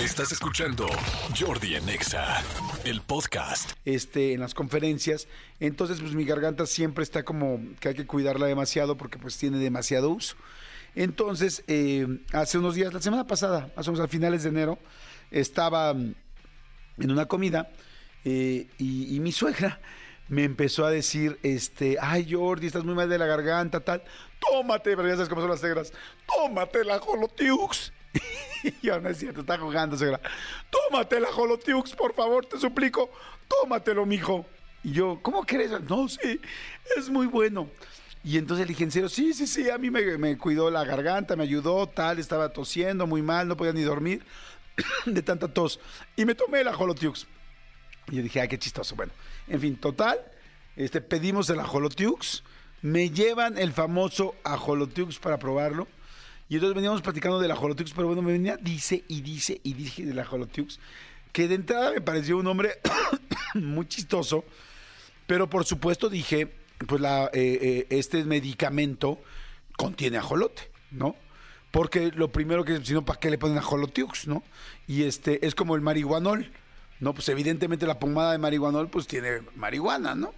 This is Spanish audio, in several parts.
Estás escuchando Jordi en Exa, el podcast. este, en las conferencias. Entonces, pues mi garganta siempre está como que hay que cuidarla demasiado porque pues tiene demasiado uso. Entonces, eh, hace unos días, la semana pasada, más a finales de enero, estaba mm, en una comida eh, y, mi suegra me empezó a decir, este, ay Jordi, estás muy mal de la garganta, tal, tómate, pero ya sabes cómo son las suegras, tómate la Holotiux. Yo no es cierto, está jugando, suegra. Tómate la Holotiux, por favor, te suplico. Tómatelo, mijo. Y yo, ¿cómo crees? No, sí, es muy bueno. Y entonces en serio, sí, sí, sí, a mí me, me cuidó la garganta, me ayudó, tal, estaba tosiendo muy mal, no podía ni dormir de tanta tos. Y me tomé la Holotiux. Y yo dije, ay, qué chistoso. Bueno, en fin, total, este, pedimos el ajolotiux, me llevan el famoso ajolotiux para probarlo. Y entonces veníamos platicando del ajolotiux, pero bueno, me venía, dice y dice y dice del ajolotiux, que de entrada me pareció un hombre muy chistoso, pero por supuesto dije, pues la, eh, eh, este medicamento contiene ajolote, ¿no? Porque lo primero que, si no, ¿para qué le ponen ajolotiux, no? Y este, es como el marihuanol, ¿no? Pues evidentemente la pomada de marihuanol, pues tiene marihuana, ¿no?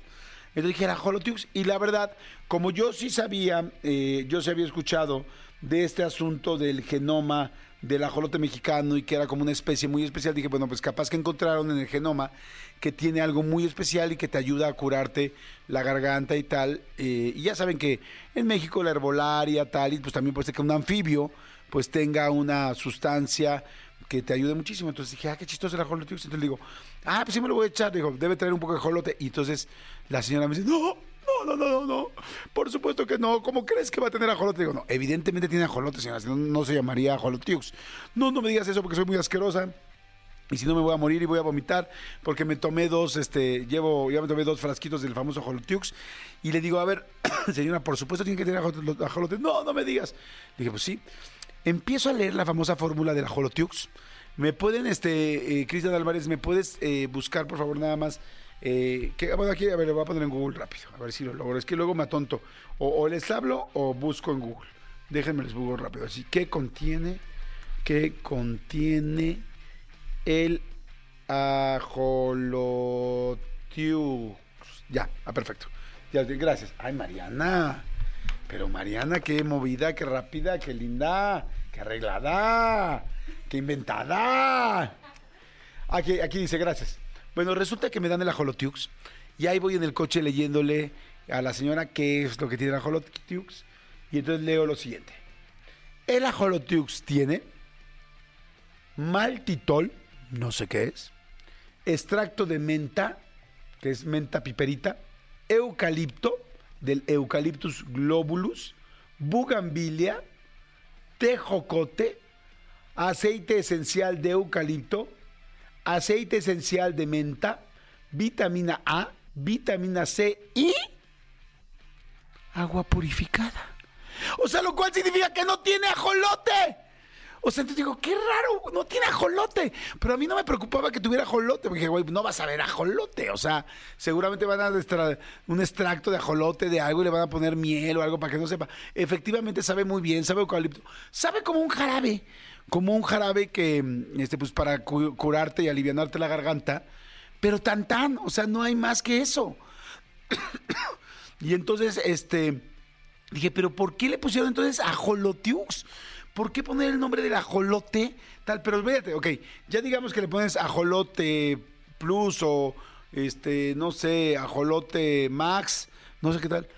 Entonces dije, era Holotiux. Y la verdad, como yo sí sabía, eh, yo sí había escuchado de este asunto del genoma del ajolote mexicano y que era como una especie muy especial, dije, bueno, pues capaz que encontraron en el genoma que tiene algo muy especial y que te ayuda a curarte la garganta y tal. Eh, y ya saben que en México la herbolaria, tal, y pues también puede ser que un anfibio pues tenga una sustancia que te ayude muchísimo. Entonces dije, ah, qué chistoso el ajolote. Entonces le digo, ah, pues sí me lo voy a echar. Digo, debe traer un poco de ajolote. Y entonces la señora me dice, no, no, no, no, no. Por supuesto que no. ¿Cómo crees que va a tener ajolote? Digo, no, evidentemente tiene ajolote, señora. No, no se llamaría ajolotiux. No, no me digas eso porque soy muy asquerosa. Y si no me voy a morir y voy a vomitar, porque me tomé dos, este, llevo, ya me tomé dos frasquitos del famoso Holotiux. Y le digo, a ver, señora, por supuesto tiene que tener ajolote. No, no me digas. Dije, pues sí. Empiezo a leer la famosa fórmula del Holotiux. Me pueden, este, eh, Cristian Álvarez, ¿me puedes eh, buscar, por favor, nada más? Eh, que, bueno, aquí, a ver, lo voy a poner en Google rápido, a ver si lo logro. Es que luego me atonto. O, les hablo o busco en Google. Déjenme les busco rápido. Así, ¿qué contiene? ¿Qué contiene el ajolotiux? Ya, ah, perfecto. Ya, gracias. Ay, Mariana. Pero Mariana, qué movida, qué rápida, qué linda, qué arreglada, qué inventada. Aquí, aquí dice, gracias. Bueno, resulta que me dan el ajolotiux y ahí voy en el coche leyéndole a la señora qué es lo que tiene el ajolotiux y entonces leo lo siguiente. El ajolotiux tiene maltitol, no sé qué es, extracto de menta, que es menta piperita, eucalipto, del Eucalyptus globulus, bugambilia, tejocote, aceite esencial de eucalipto, aceite esencial de menta, vitamina A, vitamina C y agua purificada. O sea, lo cual significa que no tiene ajolote. O sea, entonces digo, qué raro, no tiene ajolote. Pero a mí no me preocupaba que tuviera ajolote, porque, güey, no vas a ver ajolote. O sea, seguramente van a extra- un extracto de ajolote de algo y le van a poner miel o algo para que no sepa. Efectivamente sabe muy bien, sabe eucalipto. Sabe como un jarabe, como un jarabe que, mm, este, pues, para cu- curarte y alivianarte la garganta. Pero tan tan, o sea, no hay más que eso. y entonces, este, Dije, pero ¿por qué le pusieron entonces ajolotiux? ¿Por qué poner el nombre del ajolote? Tal, pero fíjate, ok, ya digamos que le pones ajolote plus o este, no sé, ajolote max, no sé qué tal.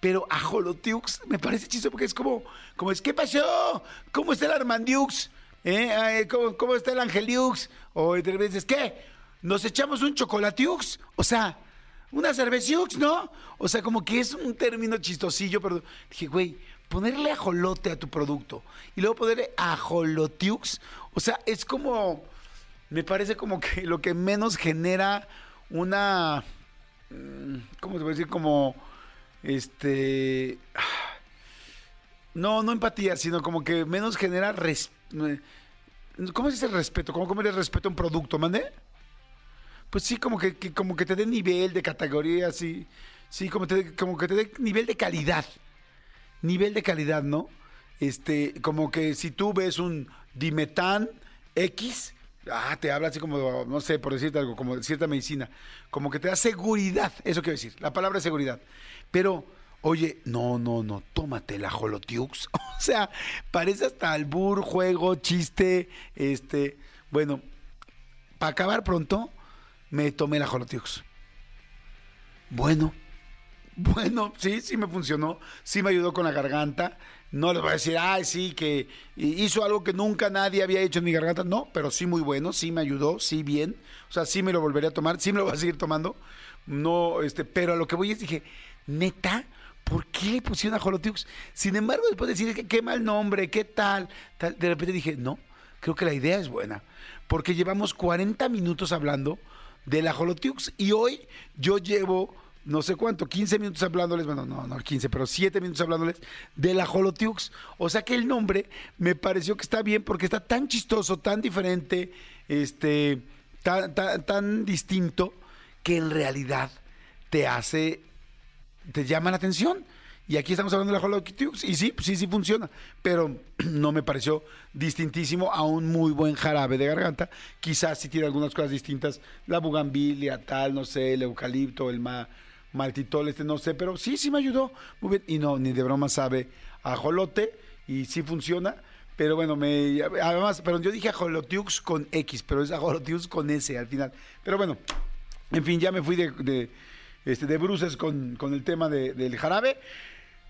Pero ajolotiux me parece chistoso porque es como, como es, ¿qué pasó? ¿Cómo está el Armandiux? ¿Eh? Ay, ¿Cómo, cómo está el Angeliux? O repente dices, ¿qué? ¿Nos echamos un chocolatiux? O sea, una cerveciux, ¿no? O sea, como que es un término chistosillo, pero dije, güey, ponerle ajolote a tu producto y luego ponerle ajolotiux, o sea, es como, me parece como que lo que menos genera una, mm, ¿cómo se puede decir? Como, este, no, no empatía, sino como que menos genera, res- ¿cómo se dice respeto? ¿Cómo, cómo le respeto a un producto, mande? Pues sí, como que, que- como que te dé nivel de categoría, sí, sí, como, te, como que te dé nivel de calidad, nivel de calidad, ¿no? Este, como que si tú ves un Dimetán X, ah, te habla así como, no sé, por decirte algo, como de cierta medicina, como que te da seguridad, eso quiero decir, la palabra es seguridad. Pero, oye, no, no, no, tómate la Holotiux. O sea, parece hasta albur, juego, chiste, este, bueno, para acabar pronto, me tomé la Holotiux. Bueno, bueno, sí, sí me funcionó, sí me ayudó con la garganta. No les voy a decir, ay, sí, que hizo algo que nunca nadie había hecho en mi garganta. No, pero sí muy bueno, sí me ayudó, sí bien. O sea, sí me lo volveré a tomar, sí me lo voy a seguir tomando. No, este, pero a lo que voy es dije, neta, ¿por qué le pusieron a Holotiux? Sin embargo, después de decir que qué mal nombre, qué tal, tal, de repente dije, no, creo que la idea es buena. Porque llevamos 40 minutos hablando de la Holotiux y hoy yo llevo no sé cuánto, 15 minutos hablándoles, bueno, no, no 15, pero 7 minutos hablándoles de la Holotiux. O sea que el nombre me pareció que está bien porque está tan chistoso, tan diferente, este, tan, distinto, que en realidad te hace, te llama la atención. Y aquí estamos hablando de la Holotiux, y sí, sí, sí funciona, pero no me pareció distintísimo a un muy buen jarabe de garganta. Quizás sí tiene algunas cosas distintas, la bugambilia, tal, no sé, el eucalipto, el ma maltitol, este no sé, pero sí, sí me ayudó. Muy bien. Y no, ni de broma sabe a jolote y sí funciona. Pero bueno, me además, pero yo dije ajolotiux con X, pero es ajolotiux con S al final. Pero bueno, en fin, ya me fui de, este, de bruces con, con el tema de, del jarabe.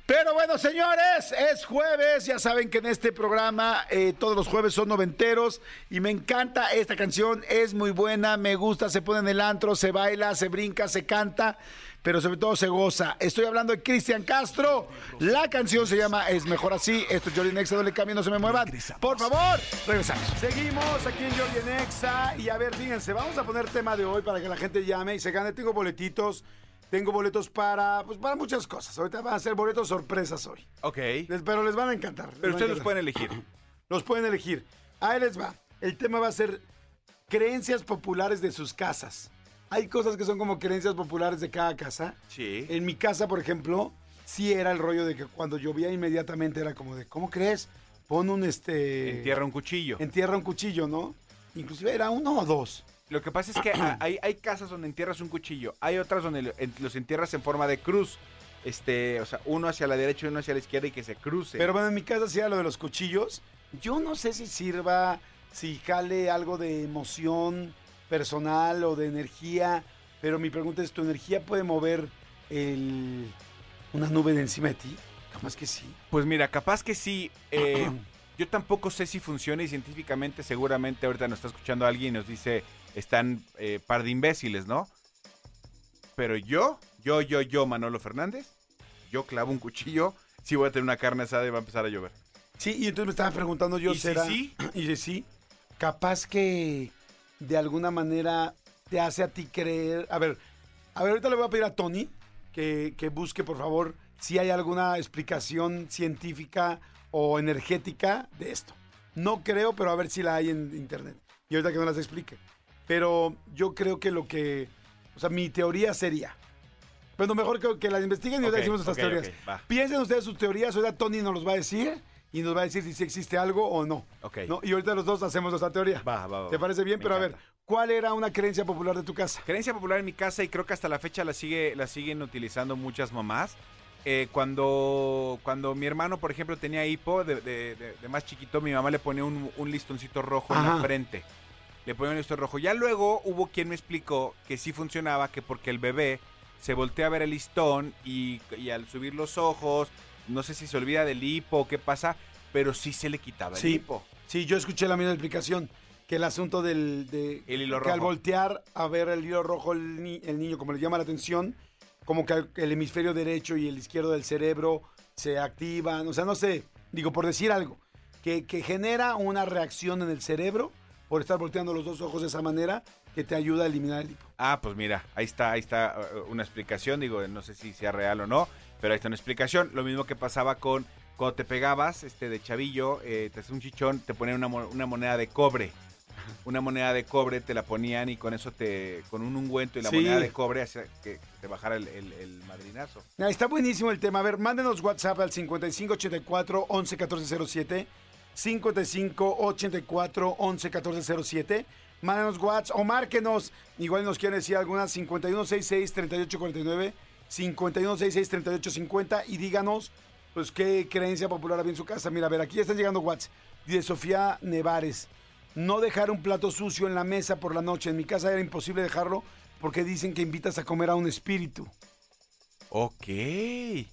Pero bueno, señores, es jueves. Ya saben que en este programa eh, todos los jueves son noventeros. Y me encanta esta canción. Es muy buena, me gusta. Se pone en el antro, se baila, se brinca, se canta. Pero sobre todo se goza. Estoy hablando de Cristian Castro. La canción se llama Es Mejor Así. Esto es Jordi Nexa, no le cambien, no se me muevan. Por favor, regresamos. Seguimos aquí en Jordi Nexa. Y a ver, fíjense, vamos a poner tema de hoy para que la gente llame y se gane. Tengo boletitos tengo boletos para, pues, para muchas cosas. Ahorita van a ser boletos sorpresas hoy. Ok. pero les van a encantar. Pero ustedes los pueden elegir. Los pueden elegir. Ahí les va. El tema va a ser creencias populares de sus casas. Hay cosas que son como creencias populares de cada casa. Sí. En mi casa, por ejemplo, sí era el rollo de que cuando llovía inmediatamente era como de, ¿cómo crees? Pon un este... Entierra un cuchillo. Entierra un cuchillo, ¿no? Inclusive era uno o dos. Lo que pasa es que hay, hay casas donde entierras un cuchillo, hay otras donde los entierras en forma de cruz. Este, o sea, uno hacia la derecha y uno hacia la izquierda y que se cruce. Pero bueno, en mi casa hacía lo de los cuchillos. Yo no sé si sirva, si jale algo de emoción personal o de energía, pero mi pregunta es, ¿tu energía puede mover el, una nube de encima de ti? Capaz que sí. Pues mira, capaz que sí. Eh, yo tampoco sé si funciona y científicamente seguramente ahorita nos está escuchando alguien y nos dice, están eh, par de imbéciles, ¿no? Pero yo, yo, yo, yo, Manolo Fernández, yo clavo un cuchillo, sí voy a tener una carne asada y va a empezar a llover. Sí, y entonces me estaba preguntando yo, ¿Y ¿será? sí? Y de sí, capaz que de alguna manera te hace a ti creer. A ver, a ver, ahorita le voy a pedir a Tony que, que busque, por favor, si hay alguna explicación científica o energética de esto. No creo, pero a ver si la hay en internet. Y ahorita que no las explique. Pero yo creo que lo que. O sea, mi teoría sería. Bueno, mejor que, que las investiguen y ahorita decimos nuestras teorías. Piensen ustedes sus teorías, ahorita Tony nos los va a decir y nos va a decir si existe algo o no. ¿no? Y ahorita los dos hacemos nuestra teoría. Va, va, va. ¿Te parece bien? Pero a ver, ¿cuál era una creencia popular de tu casa? Creencia popular en mi casa y creo que hasta la fecha la, sigue, la siguen utilizando muchas mamás. Eh, cuando, cuando mi hermano, por ejemplo, tenía hipo, de, de, de, más chiquito, mi mamá le ponía un, un listoncito rojo en la frente le ponían esto rojo. Ya luego hubo quien me explicó que sí funcionaba, que porque el bebé se voltea a ver el listón y, al subir los ojos, no sé si se olvida del hipo o qué pasa, pero sí se le quitaba el hipo. Sí, yo escuché la misma explicación, que el asunto del... De, el hilo que al voltear a ver el hilo rojo el, niño, como le llama la atención, como que el hemisferio derecho y el izquierdo del cerebro se activan, o sea, no sé, digo, por decir algo, que, que genera una reacción en el cerebro por estar volteando los dos ojos de esa manera que te ayuda a eliminar el hipo. Ah, pues mira, ahí está, ahí está uh, una explicación, digo, no sé si sea real o no, pero ahí está una explicación. Lo mismo que pasaba con cuando te pegabas este de chavillo, eh, te hacías un chichón, te ponían una, moneda de cobre. Una moneda de cobre te la ponían y con eso te, con un ungüento y la moneda de cobre hacía que te bajara el, el, madrinazo. está buenísimo el tema. A ver, mándenos WhatsApp al 5584 111407 55 84 11 14 07. Mándanos WhatsApp o márquenos. Igual nos quieren decir algunas 5166 3849, 5166 3850 y díganos pues qué creencia popular había en su casa. Mira, a ver, aquí ya están llegando WhatsApp. Dice Sofía Nevares. No dejar un plato sucio en la mesa por la noche. En mi casa era imposible dejarlo porque dicen que invitas a comer a un espíritu. Ok. Qué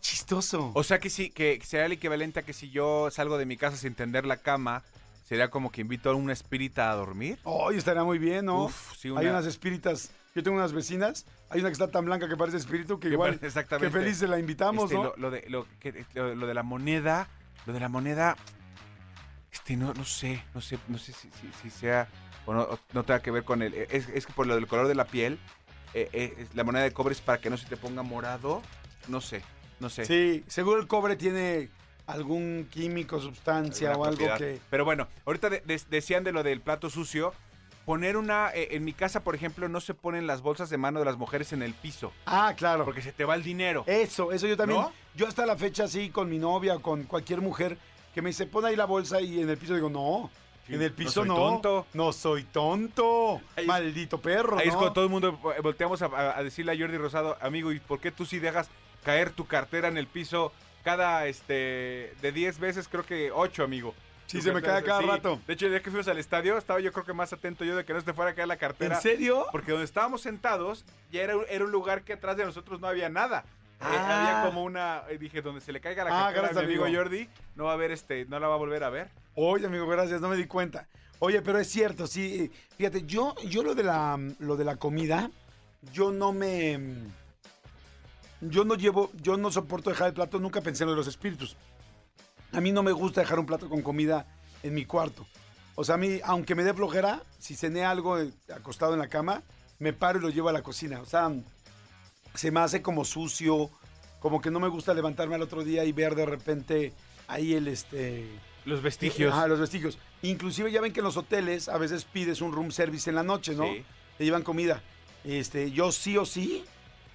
chistoso. O sea que sí, que sería el equivalente a que si yo salgo de mi casa sin tender la cama, sería como que invito a una espírita a dormir. Hoy estaría muy bien, ¿no? Uf, sí, Hay una- unas espíritas. Yo tengo unas vecinas. Hay una que está tan blanca que parece espíritu que igual. exactamente. Que feliz la invitamos, Este, ¿no? lo, lo de, lo, que- lo- lo de la moneda, lo de la moneda, este, no, no sé, no sé, no sé si, si- si sea, o no, no tenga que ver con el, es, es que por lo del color de la piel, eh, eh, la moneda de cobre es para que no se te ponga morado, no sé, no sé. Sí, seguro el cobre tiene algún químico, sustancia o algo que. Pero bueno, ahorita de- de- decían de lo del plato sucio, poner una, eh, en mi casa, por ejemplo, no se ponen las bolsas de mano de las mujeres en el piso, Ah, claro. porque se te va el dinero. Eso, eso yo también. ¿No? Yo hasta la fecha sí, con mi novia con cualquier mujer que me dice, pon ahí la bolsa y en el piso digo, no. Sí, en el no piso soy no. tonto. No soy tonto. Ahí es- Maldito perro. Ahí es ¿no? cuando todo el mundo eh, volteamos a, decirle a Jordi Rosado, amigo, ¿y por qué tú sí dejas caer tu cartera en el piso cada, este, de 10 veces, creo que 8, amigo? Sí, se me cae cada sí. rato. De hecho, el día que fuimos al estadio, estaba yo creo que más atento yo de que no se te fuera a caer la cartera. ¿En serio? Porque donde estábamos sentados, ya era, era un lugar que atrás de nosotros no había nada. Eh, Ah. había como una, eh, dije, donde se le caiga la Ah, cartera a gracias, mi amigo amigo. Jordi, no va a ver, este, no la va a volver a ver. Oye, amigo, gracias, no me di cuenta. Oye, pero es cierto, sí. Fíjate, yo, yo lo de la lo de la comida, yo no me. Yo no llevo, yo no soporto dejar el plato, nunca pensé en lo de los espíritus. A mí no me gusta dejar un plato con comida en mi cuarto. O sea, a mí, aunque me dé flojera, si cené algo eh, acostado en la cama, me paro y lo llevo a la cocina. O sea, se me hace como sucio, como que no me gusta levantarme al otro día y ver de repente ahí el este Los vestigios. Ajá, los vestigios. Inclusive ya ven que en los hoteles a veces pides un room service en la noche, ¿no? Sí. Te llevan comida. Este, yo sí o sí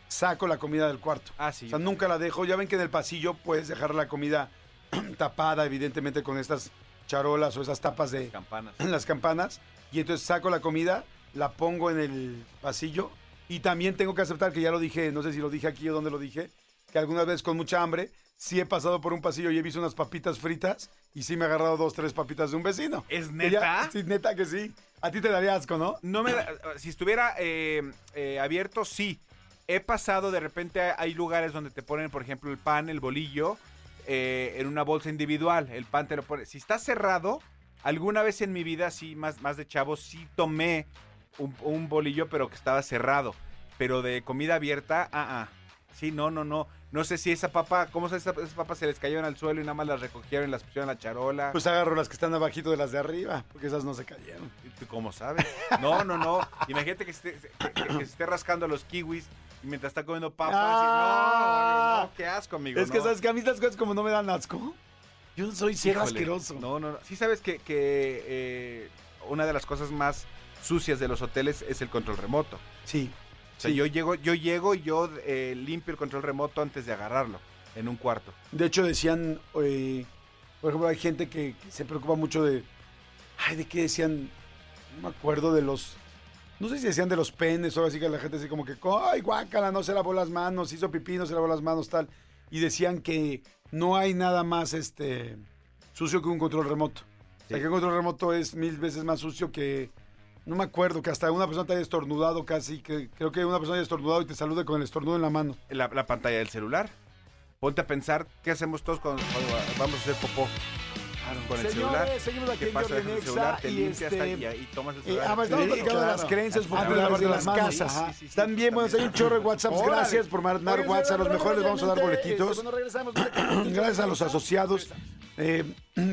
saco la comida del cuarto. Ah, sí. O sea, nunca la dejo. Ya ven que en el pasillo puedes dejar la comida tapada, evidentemente, con estas charolas o esas tapas de Campanas. las campanas. Y entonces saco la comida, la pongo en el pasillo. Y también tengo que aceptar que ya lo dije, no sé si lo dije aquí o dónde lo dije, que algunas veces con mucha hambre, sí he pasado por un pasillo y he visto unas papitas fritas y sí me he agarrado dos, tres papitas de un vecino. ¿Es Que ya- neta? sí, neta que sí. A ti te daría asco, ¿no? No me da- si estuviera eh, eh, abierto, sí. He pasado, de repente hay lugares donde te ponen, por ejemplo, el pan, el bolillo, eh, en una bolsa individual. El pan te lo pone. Si está cerrado, alguna vez en mi vida, sí, más, más de chavo, sí tomé un, un bolillo, pero que estaba cerrado. Pero de comida abierta, ah, ah. Sí, no, no, no. No sé si esa papa, ¿cómo se esas papas se les cayeron al suelo y nada más las recogieron y las pusieron en la charola? Pues agarro las que están abajito de las de arriba, porque esas no se cayeron. ¿Y tú ¿Cómo sabes? No, no, no. Imagínate que se esté, que- que- que se esté rascando los kiwis y mientras está comiendo papas. y- Ah. no, no, qué asco, amigo. es que no. sabes que a mí estas cosas como no me dan asco. Yo soy cero Híjole. asqueroso. No, no, no. Sí sabes que, que, eh, una de las cosas más sucias de los hoteles es el control remoto. Sí. O sea, sí. yo llego, yo llego y yo eh, limpio el control remoto antes de agarrarlo en un cuarto. De hecho, decían, eh, por ejemplo, hay gente que, que se preocupa mucho de. Ay, ¿de qué decían? No me acuerdo de los. No sé si decían de los penes o algo así que la gente así como que, ay, guácala, no se lavó las manos, hizo pipí, no se lavó las manos, tal. Y decían que no hay nada más este sucio que un control remoto. O sea, Sí. que un control remoto es mil veces más sucio que. No me acuerdo, que hasta una persona te haya estornudado casi, que creo que una persona haya estornudado y te salude con el estornudo en la mano. La, la pantalla del celular. Ponte a pensar qué hacemos todos cuando, cuando vamos a hacer popó. Con el Señores, celular. seguimos aquí ¿Qué en pasa? Jordi el Nexa celular, te y limpias este, y, y tomas el Eh, celular. ah, pues estamos Sí, platicando de las creencias populares de las casas. Sí, sí, sí, Están bien buenos, hay un chorro de WhatsApps. Órale. Gracias por mandar WhatsApp. A los mejores les vamos a dar boletitos. este, Gracias a los asociados. Eh,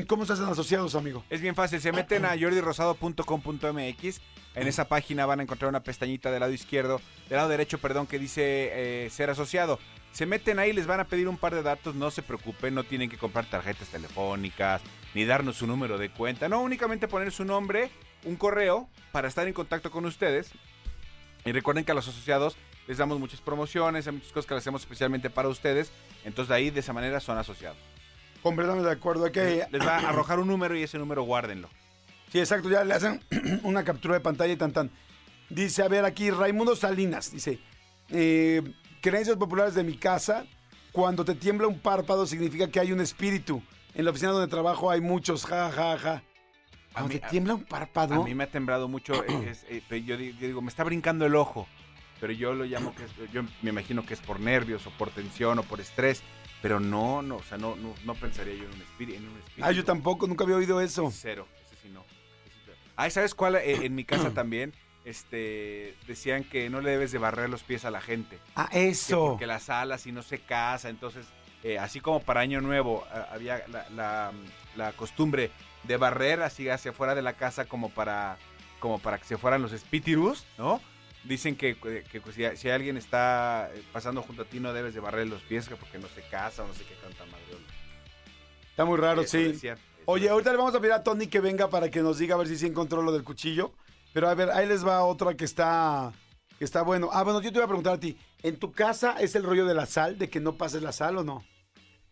¿Cómo se hacen asociados, amigo? Es bien fácil, se meten a jordirosado.com.mx. En esa página van a encontrar una pestañita del lado izquierdo, del lado derecho, perdón, que dice eh, ser asociado. Se meten ahí, les van a pedir un par de datos, no se preocupen, no tienen que comprar tarjetas telefónicas, ni darnos su número de cuenta, no, únicamente poner su nombre, un correo, para estar en contacto con ustedes. Y recuerden que a los asociados les damos muchas promociones, hay muchas cosas que le hacemos especialmente para ustedes, entonces de ahí de esa manera son asociados. Completamente de acuerdo. Que, Les va a arrojar un número y ese número guárdenlo. Sí, exacto, ya le hacen una captura de pantalla y tan tan. Dice, a ver, aquí Raimundo Salinas, dice, eh, creencias populares de mi casa, cuando te tiembla un párpado significa que hay un espíritu. En la oficina donde trabajo hay muchos, ja, ja, ja. Cuando mí- te tiembla un párpado, A mí me ha temblado mucho. eh, es- eh, yo, di- yo digo, me está brincando el ojo. Pero yo lo llamo que es- yo me imagino que es por nervios o por tensión o por estrés. Pero no, no, o sea, no, no, no pensaría yo en un espíritu. En un espíritu. ah, yo tampoco, nunca había oído eso. Cero, ese sí no. Ah, ¿y ¿sabes cuál? Eh, en mi casa también, este, decían que no le debes de barrer los pies a la gente. Ah, que eso. porque la sala si no se casa, entonces, eh, así como para Año Nuevo ah, había la, la- la costumbre de barrer así hacia afuera de la casa como para, como para que se fueran los espíritus, ¿no? Dicen que, que, que si, si alguien está eh, pasando junto a ti no debes de barrer los pies que porque no se casa o no sé qué canta madre. Está muy raro, Eso sí. Oye, ahorita le vamos a pedir a Tony que venga para que nos diga a ver si sí encontró lo del cuchillo. Pero a ver, ahí les va otra que está, que está bueno. Ah, bueno, yo te voy a preguntar a ti. ¿En tu casa es el rollo de la sal, de que no pases la sal o no?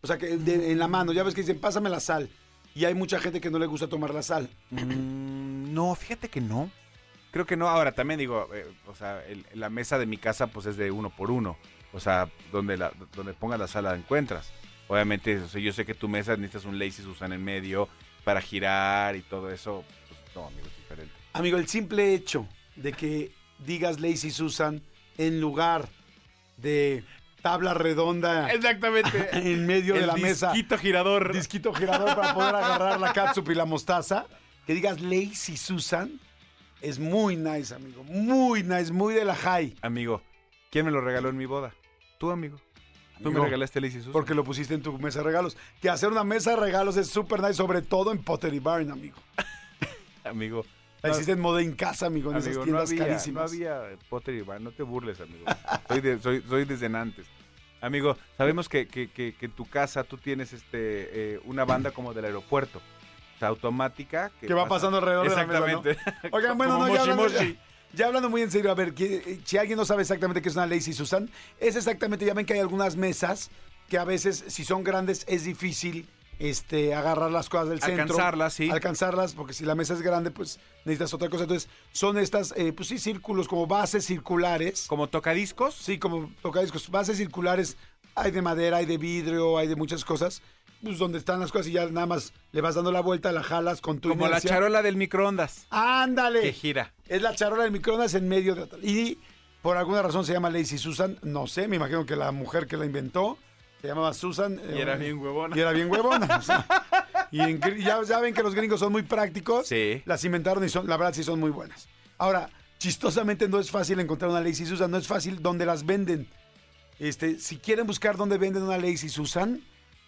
O sea, que de- en la mano, ya ves que dicen, pásame la sal. Y hay mucha gente que no le gusta tomar la sal. Mm, no, fíjate que no. Creo que no. Ahora también digo, eh, o sea, el- la mesa de mi casa pues es de uno por uno. O sea, donde la, donde pongas la sala la encuentras. Obviamente, o sea, yo sé que tu mesa necesitas un Lazy Susan en medio para girar y todo eso. Pues no, amigo, es diferente. Amigo, el simple hecho de que digas Lazy Susan en lugar de tabla redonda Exactamente. en medio de la mesa. girador. disquito girador para poder agarrar la catsup y la mostaza. Que digas Lazy Susan es muy nice, amigo. Muy nice, muy de la high. Amigo, ¿quién me lo regaló en mi boda? Tú, amigo. Tú Amigo, me regalaste Lazy Susan. Porque lo pusiste en tu mesa de regalos. Que hacer una mesa de regalos es súper nice, sobre todo en Pottery Barn, amigo. amigo. La no- hiciste en moda en casa, amigo, en esas Amigo, no tiendas había, no carísimas. había Potter y Bar, no te burles, amigo. Soy, de- soy, soy desde antes. Amigo, sabemos que, que- que- que en tu casa tú tienes este eh, una banda como del aeropuerto. O sea, automática. Que, va pasa- pasando alrededor de la mesa, ¿no? Exactamente. Oigan, bueno, no, ya hablando, moshi. ya hablando muy en serio, a ver, si alguien no sabe exactamente qué es una Lazy Susan, es exactamente, ya ven que hay algunas mesas que a veces, si son grandes, es difícil este, agarrar las cosas del centro. Alcanzarlas, sí. Alcanzarlas, porque si la mesa es grande, pues necesitas otra cosa. Entonces, son estas, eh, pues sí, círculos, como bases circulares. Como tocadiscos. Sí, como tocadiscos, bases circulares, hay de madera, hay de vidrio, hay de muchas cosas. Pues donde están las cosas y ya nada más le vas dando la vuelta, la jalas con tu Como la charola del microondas. ¡Ándale! Que gira. Es la charola del microondas en medio de... Y por alguna razón se llama Lazy Susan. No sé, me imagino que la mujer que la inventó se llamaba Susan. Y eh, era bien huevona. Y era bien huevona. o sea, y en gr- ya saben que los gringos son muy prácticos. Sí. Las inventaron y son, la verdad sí son muy buenas. Ahora, chistosamente no es fácil encontrar una Lazy Susan, no es fácil donde las venden. Este, si quieren buscar dónde venden una Lazy Susan,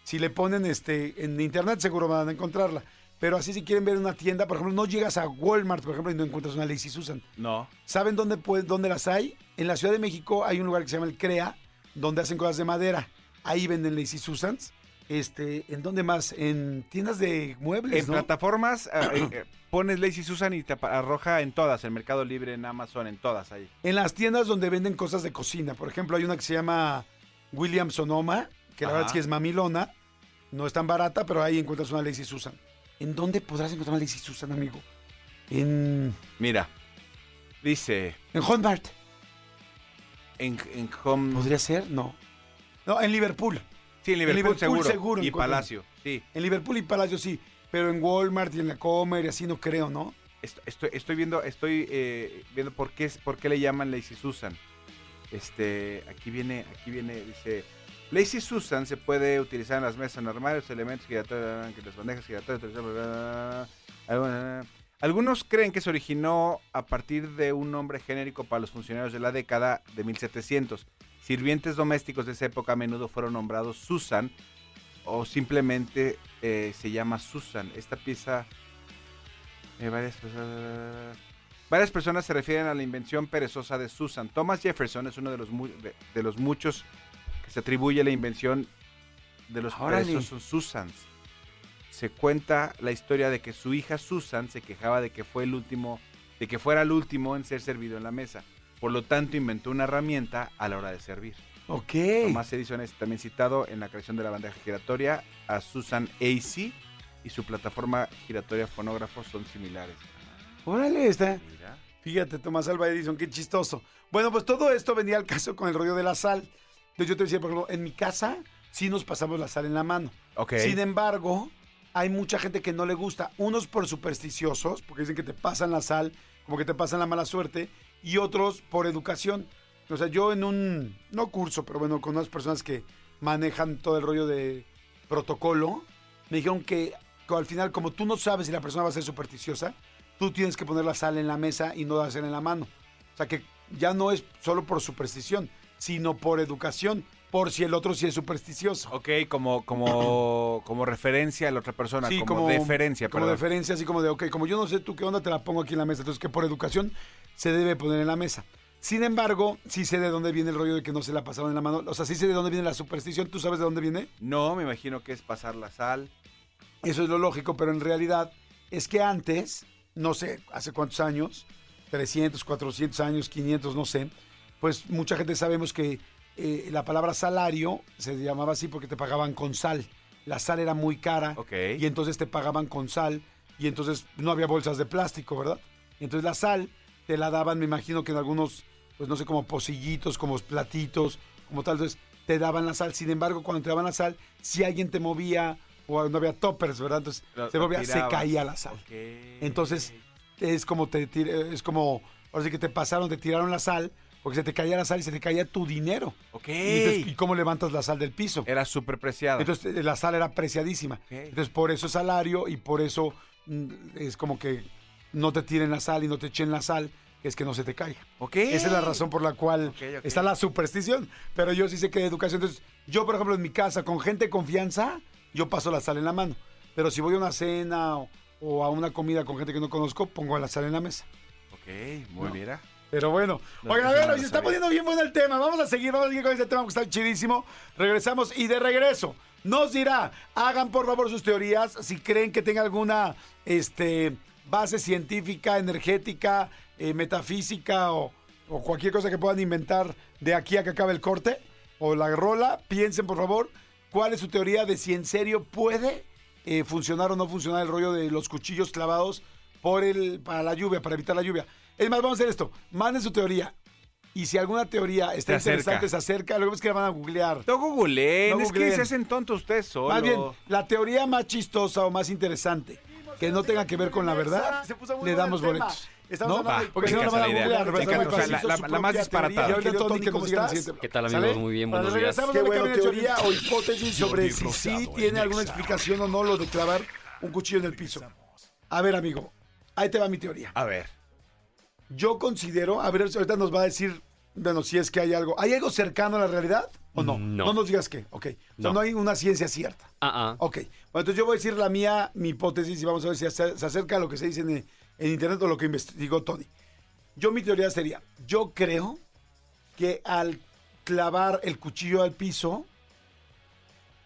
si le ponen este en internet seguro van a encontrarla. Pero así si quieren ver una tienda, por ejemplo, no llegas a Walmart, por ejemplo, y no encuentras una Lazy Susan. No. ¿Saben dónde, dónde las hay? En la Ciudad de México hay un lugar que se llama el CREA, donde hacen cosas de madera. Ahí venden Lazy Susans. Este, ¿En dónde más? En tiendas de muebles, En ¿no? plataformas eh, eh, eh, pones Lazy Susan y te arroja en todas. En Mercado Libre, en Amazon, en todas ahí. En las tiendas donde venden cosas de cocina. Por ejemplo, hay una que se llama William Sonoma, que la verdad sí es mamilona. No es tan barata, pero ahí encuentras una Lazy Susan. ¿En dónde podrás encontrar una Lazy Susan, amigo? En, Mira, dice en Hotmart. en, en Home... ¿Podría ser? No. No, en Liverpool. Sí, en Liverpool, Liverpool seguro. seguro Y encuentran. Palacio, sí. En Liverpool y Palacio sí. Pero en Walmart y en la Comer y así no creo, ¿no? Est- Estoy, estoy viendo, estoy eh, viendo por qué, es- por qué le llaman Lazy Susan. Este, aquí viene, aquí viene, dice, Lazy Susan se puede utilizar en las mesas normales, elementos giratorios, que las bandejas giratorias. Algunos creen que se originó a partir de un nombre genérico para los funcionarios de la década de 1700. Sirvientes domésticos de esa época a menudo fueron nombrados Susan o simplemente eh, se llama Susan. Esta pieza eh, varias, personas, varias personas se refieren a la invención perezosa de Susan. Thomas Jefferson es uno de los, mu- de, de los muchos que se atribuye la invención de los Órale. perezosos Susans. Se cuenta la historia de que su hija Susan se quejaba de que fue el último, de que fuera el último en ser servido en la mesa. Por lo tanto, inventó una herramienta a la hora de servir. Ok. Thomas Edison es también citado en la creación de la bandeja giratoria. A Susan Acey y su plataforma giratoria fonógrafo son similares. Órale, está. Mira. Fíjate, Tomás Alba Edison, qué chistoso. Bueno, pues todo esto venía al caso con el rollo de la sal. Entonces yo te decía, por ejemplo, en mi casa sí nos pasamos la sal en la mano. Ok. Sin embargo, hay mucha gente que no le gusta. Unos por supersticiosos, porque dicen que te pasan la sal, como que te pasan la mala suerte, y otros por educación. O sea, yo en un, no curso, pero bueno, con unas personas que manejan todo el rollo de protocolo, me dijeron que, al final, como tú no sabes si la persona va a ser supersticiosa, tú tienes que poner la sal en la mesa y no hacer en la mano. O sea, que ya no es solo por superstición, sino por educación, por si el otro sí es supersticioso. Ok, como, como, como referencia a la otra persona, como, deferencia, Como perdón. deferencia, así como de, ok, como yo no sé tú qué onda, te la pongo aquí en la mesa. Entonces, que por educación se debe poner en la mesa. Sin embargo, sí sé de dónde viene el rollo de que no se la pasaron en la mano. O sea, sí sé de dónde viene la superstición. ¿Tú sabes de dónde viene? No, me imagino que es pasar la sal. Eso es lo lógico, pero en realidad es que antes, no sé, hace cuántos años, 300, 400 años, 500, no sé, pues mucha gente sabemos que eh, la palabra salario se llamaba así porque te pagaban con sal. La sal era muy cara y entonces te pagaban con sal y entonces no había bolsas de plástico, ¿verdad? Entonces la sal te la daban, me imagino que en algunos, pues no sé, como pocillitos, como platitos, como tal, entonces te daban la sal. Sin embargo, cuando te daban la sal, si alguien te movía o no había toppers, ¿verdad? Entonces Lo- se movía, se caía la sal. Entonces, es como te es como ahora sí que te pasaron, te tiraron la sal, porque se te caía la sal y se te caía tu dinero. Ok. Y, entonces, ¿y cómo levantas la sal del piso? Era súper preciado. Entonces eh, la sal era preciadísima. Ok. Entonces por eso es salario y por eso mm, es como que no te tiren la sal y no te echen la sal, es que no se te caiga. ok. Esa es la razón por la cual está la superstición. Pero yo sí sé que educación. Entonces, yo, por ejemplo, en mi casa, con gente de confianza, yo paso la sal en la mano. Pero si voy a una cena o, o a una comida con gente que no conozco, pongo la sal en la mesa. Ok, muy No. bien. Pero bueno, No, oigan, a ver, no se está poniendo bien bueno el tema. Vamos a seguir, vamos a seguir con este tema que está chidísimo. Regresamos y de regreso nos dirá, hagan por favor sus teorías si creen que tenga alguna este, base científica, energética, eh, metafísica o, o cualquier cosa que puedan inventar de aquí a que acabe el corte o la rola. Piensen por favor cuál es su teoría de si en serio puede eh, funcionar o no funcionar el rollo de los cuchillos clavados por el, para la lluvia, para evitar la lluvia. Es más, vamos a hacer esto. Manden su teoría. Y si alguna teoría está Se interesante, se acerca. Lo que pasa es que la van a googlear. No googleen, No es que googleen. se hacen tontos ustedes solos. Más bien, la teoría más chistosa o más interesante que no tenga que ver con la verdad, Se puso muy le damos boletos. Estamos ¿No? hablando Porque si no, la van a googlear. La- Su la- la más disparatada. que. ¿Qué tal, ¿Sale? amigos? Muy bien, buenos Bueno, días. Qué bueno, teoría o hipótesis sobre si sí en tiene alguna explicación o no lo de clavar un cuchillo en el piso. A ver, amigo, ahí te va mi teoría. A ver. Yo considero, a ver, ahorita nos va a decir, bueno, si es que hay algo. ¿Hay algo cercano a la realidad o no? No. nos digas qué, ok. O sea, no. No. hay una ciencia cierta. Ah, ah. Ok. Bueno, entonces yo voy a decir la mía, mi hipótesis, y vamos a ver si se se acerca a lo que se dice en, en internet o lo que investigó Tony. Yo mi teoría sería, yo creo que al clavar el cuchillo al piso,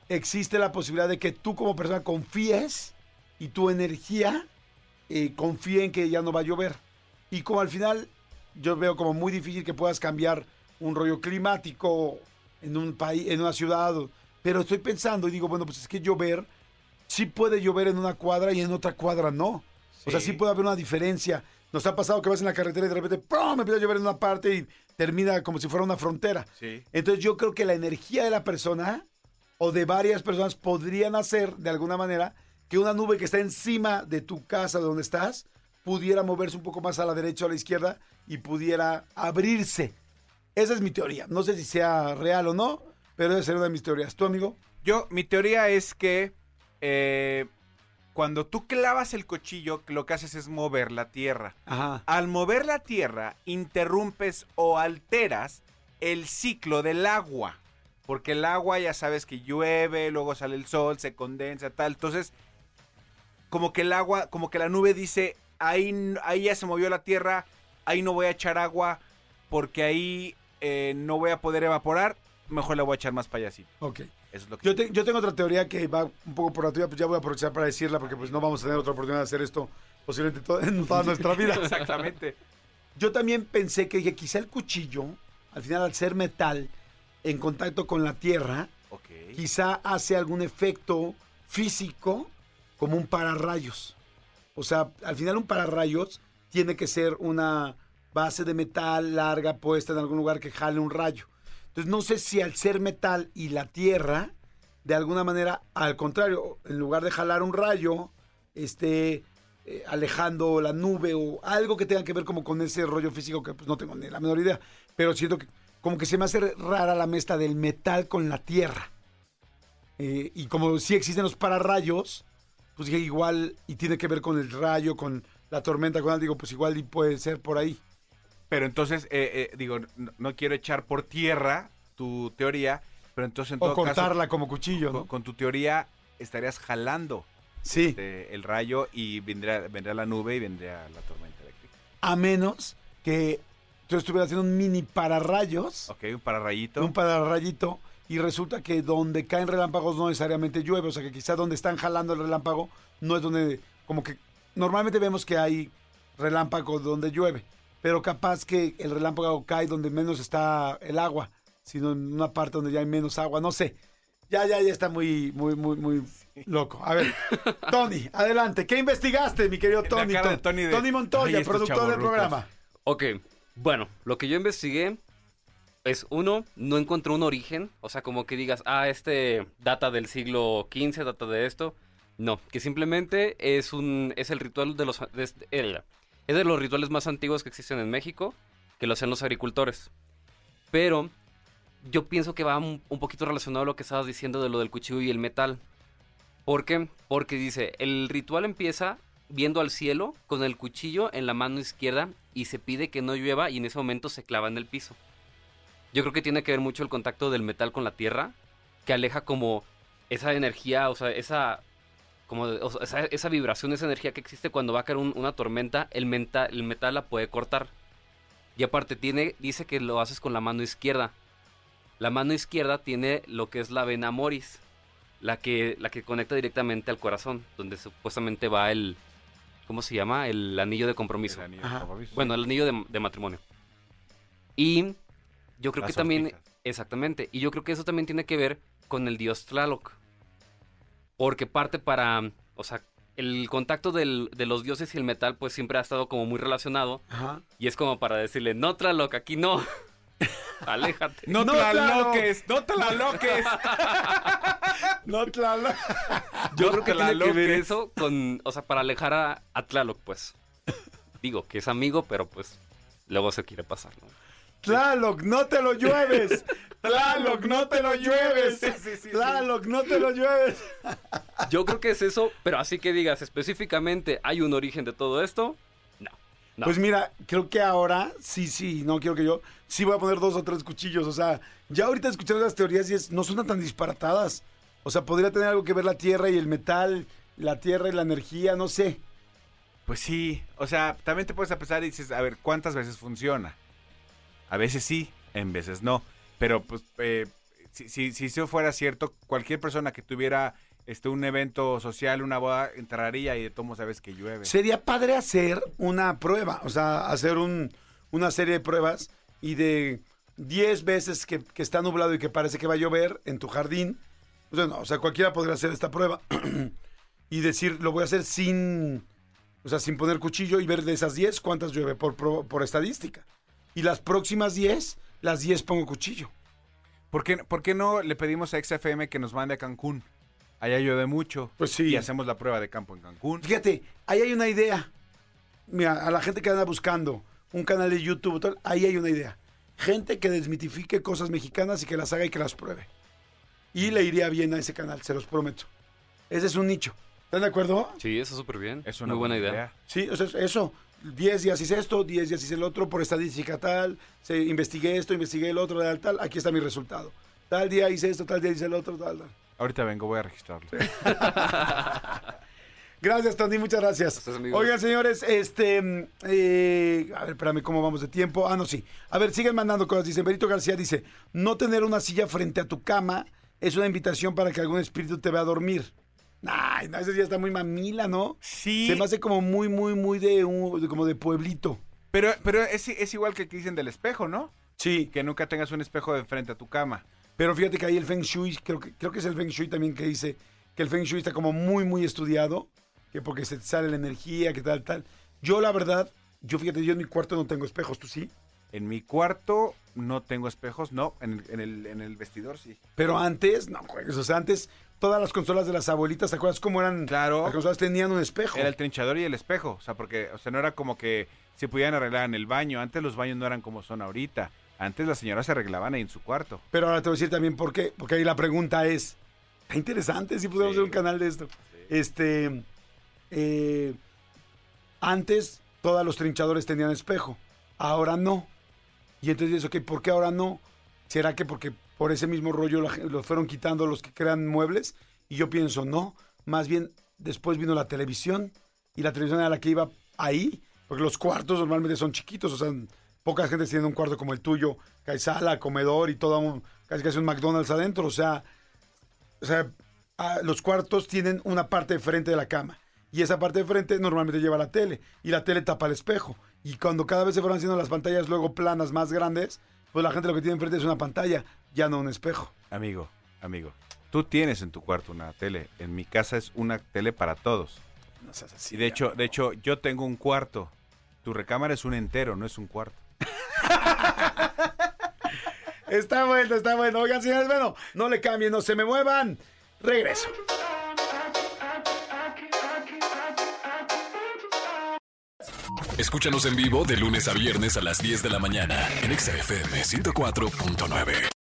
existe la posibilidad de que tú como persona confíes y tu energía eh, confíe en que ya no va a llover. Y como al final yo veo como muy difícil que puedas cambiar un rollo climático en un país, en una ciudad, pero estoy pensando y digo, bueno, pues es que llover, sí puede llover en una cuadra y en otra cuadra no. O sea, Sí. sí puede haber una diferencia. Nos ha pasado que vas en la carretera y de repente ¡pum! empieza a llover en una parte y termina como si fuera una frontera. Sí. Entonces yo creo que la energía de la persona o de varias personas podrían hacer de alguna manera que una nube que está encima de tu casa, de donde estás, pudiera moverse un poco más a la derecha o a la izquierda y pudiera abrirse. Esa es mi teoría. No sé si sea real o no, pero debe ser una de mis teorías. ¿Tú, amigo? Yo, mi teoría es que eh, cuando tú clavas el cuchillo, lo que haces es mover la tierra. Ajá. Al mover la tierra, interrumpes o alteras el ciclo del agua. Porque el agua ya sabes que llueve, luego sale el sol, se condensa, tal. Entonces, como que el agua, como que la nube dice, ahí, ahí ya se movió la tierra, ahí no voy a echar agua porque ahí eh, no voy a poder evaporar, mejor le voy a echar más payasito. Ok. Eso es lo que Yo, te- yo tengo otra teoría que va un poco por la tuya, pues ya voy a aprovechar para decirla porque pues no vamos a tener otra oportunidad de hacer esto posiblemente en toda nuestra vida. Exactamente. Yo también pensé que dije, quizá el cuchillo, al final al ser metal, en contacto con la Tierra, quizá hace algún efecto físico como un pararrayos. O sea, al final un pararrayos tiene que ser una base de metal larga puesta en algún lugar que jale un rayo. Entonces no sé si al ser metal y la Tierra, de alguna manera, al contrario, en lugar de jalar un rayo, esté eh, alejando la nube o algo que tenga que ver como con ese rollo físico que pues no tengo ni la menor idea. Pero siento que como que se me hace rara la mezcla del metal con la Tierra. Eh, y como sí existen los pararrayos, pues igual, y tiene que ver con el rayo, con la tormenta, con algo, digo, pues igual y puede ser por ahí. Pero entonces, eh, eh, digo, no, no quiero echar por tierra tu teoría, pero entonces en todo O cortarla caso, como cuchillo, con, ¿no? con tu teoría estarías jalando Sí, este, el rayo y vendría, vendría la nube y vendría la tormenta eléctrica. a menos que tú estuvieras haciendo un mini pararrayos, Ok, un pararrayito. un pararrayito, y resulta que donde caen relámpagos no necesariamente llueve, o sea que quizá donde están jalando el relámpago no es donde, como que normalmente vemos que hay relámpagos donde llueve, pero capaz que el relámpago cae donde menos está el agua, sino en una parte donde ya hay menos agua, no sé. Ya, ya, ya está muy, muy, muy, muy loco. A ver, Tony, adelante. ¿Qué investigaste, mi querido Tony? de Tony de, "Ay, Montoya, productor del chavorrucos". programa. Ok, bueno, lo que yo investigué es uno, no encontré un origen, o sea, como que digas, ah, este data del siglo XV, data de esto. No, que simplemente es un es el ritual de los de es de los rituales más antiguos que existen en México, que lo hacen los agricultores. Pero yo pienso que va un, un poquito relacionado a lo que estabas diciendo de lo del cuchillo y el metal. ¿Por qué? Porque dice, el ritual empieza viendo al cielo con el cuchillo en la mano izquierda y se pide que no llueva y en ese momento se clava en el piso. Yo creo que tiene que ver mucho el contacto del metal con la tierra, que aleja como esa energía, o sea, esa como o sea, esa, esa vibración, esa energía que existe cuando va a caer un- una tormenta, el, menta- el metal la puede cortar. Y aparte tiene, dice que lo haces con la mano izquierda. La mano izquierda tiene lo que es la vena moris, la que, la que conecta directamente al corazón, donde supuestamente va el, ¿cómo se llama? El anillo de compromiso. El anillo, por favor. Bueno, el anillo de, de matrimonio. Y yo creo Las que también, exactamente, y yo creo que eso también tiene que ver con el dios Tlaloc. Porque parte para, o sea, el contacto del- de los dioses y el metal pues siempre ha estado como muy relacionado. Ajá. Y es como para decirle, no Tlaloc, aquí no. Aléjate. No, No, te la claro. loques, no te la loques. No, Tlaloc. Yo creo que tiene que ver Tlaloques. eso con, o sea, para alejar a, a Tlaloc, pues. Digo que es amigo, pero pues luego se quiere pasar, ¿no? Tlaloc, no te lo llueves. Tlaloc, no te lo llueves. Sí, sí, sí, sí. Tlaloc, no te lo llueves. Yo creo que es eso, pero así que digas específicamente, ¿hay un origen de todo esto? No. No. Pues mira, creo que ahora, sí, sí, no quiero que yo, sí voy a poner dos o tres cuchillos. O sea, ya ahorita escuchando las teorías y es, no suenan tan disparatadas. O sea, podría tener algo que ver la tierra y el metal, la tierra y la energía, no sé. Pues sí, o sea, también te puedes a pensar y dices, a ver, ¿cuántas veces funciona? A veces sí, en veces no. Pero pues, eh, si, si, si eso fuera cierto, cualquier persona que tuviera este un evento social, una boda, entraría y de modos sabes que llueve. Sería padre hacer una prueba, o sea, hacer un, una serie de pruebas y de 10 veces que, que está nublado y que parece que va a llover en tu jardín. O sea, no, o sea, cualquiera podría hacer esta prueba y decir, lo voy a hacer sin, o sea, sin poner cuchillo y ver de esas 10 cuántas llueve por, por estadística. Y las próximas 10, las 10 pongo cuchillo. ¿Por qué, por qué no le pedimos a XFM que nos mande a Cancún? Allá llueve mucho. Pues sí. Y hacemos la prueba de campo en Cancún. Fíjate, ahí hay una idea. Mira, a la gente que anda buscando un canal de YouTube, tal, ahí hay una idea. Gente que desmitifique cosas mexicanas y que las haga y que las pruebe. Y le iría bien a ese canal, se los prometo. Ese es un nicho. ¿Están de acuerdo? Sí, eso súper bien. Es una Muy buena idea. Sí, o sea, eso. 10 días hice esto, 10 días hice el otro, por estadística tal, se, investigué esto, investigué el otro, tal, tal, aquí está mi resultado. Tal día hice esto, tal día hice el otro, tal, tal. Ahorita vengo, voy a registrarlo. Gracias, Tony, muchas gracias. Oigan, señores, este. mm, eh, a ver, espérame, ¿cómo vamos de tiempo? Ah, no, sí. A ver, siguen mandando cosas. Dice Benito García: dice, no tener una silla frente a tu cama es una invitación para que algún espíritu te vea dormir. Ay, no, ese ya está muy mamila, ¿no? Sí. Se me hace como muy, muy, muy de, un- de- como de pueblito. Pero, pero es, es igual que dicen del espejo, ¿no? Sí, Que nunca tengas un espejo de frente a tu cama. pero fíjate que ahí el Feng Shui, creo que, creo que es el Feng Shui también que dice que el Feng Shui está como muy, muy estudiado, que porque se te sale la energía, que tal, tal. Yo, la verdad, yo fíjate, yo en mi cuarto no tengo espejos, ¿tú sí? En mi cuarto no tengo espejos, no. En el, en el, en el vestidor sí. Pero antes, no juegues, o sea, antes todas las consolas de las abuelitas, ¿te acuerdas cómo eran? Claro. Las consolas tenían un espejo. Era el trinchador y el espejo. O sea, porque, o sea, no era como que se pudieran arreglar en el baño. Antes los baños no eran como son ahorita. Antes las señoras se arreglaban ahí en su cuarto. Pero ahora te voy a decir también por qué, porque ahí la pregunta es, está interesante si pudiéramos Sí. hacer un canal de esto. Este, eh, antes todos los trinchadores tenían espejo, ahora no. Y entonces dices, ok, ¿por qué ahora no? ¿Será que porque por ese mismo rollo los fueron quitando los que crean muebles? Y yo pienso, no, más bien después vino la televisión y la televisión era la que iba ahí, porque los cuartos normalmente son chiquitos, o sea, pocas gente tiene un cuarto como el tuyo, que hay sala, comedor y todo un, casi casi un McDonald's adentro, o sea, o sea, los cuartos tienen una parte de frente de la cama. Y esa parte de frente normalmente lleva la tele. Y la tele tapa el espejo. Y cuando cada vez se fueron haciendo las pantallas luego planas más grandes, pues la gente lo que tiene enfrente es una pantalla, ya no un espejo. Amigo, amigo. Tú tienes en tu cuarto una tele. En mi casa es una tele para todos. No seas así. Y de hecho, de hecho, yo tengo un cuarto. Tu recámara es un entero, no es un cuarto. Está bueno, está bueno. Oigan, señores, bueno, no le cambien, no se me muevan. Regreso. Escúchanos en vivo de lunes a viernes a las 10 de la mañana en Exa FM 104.9.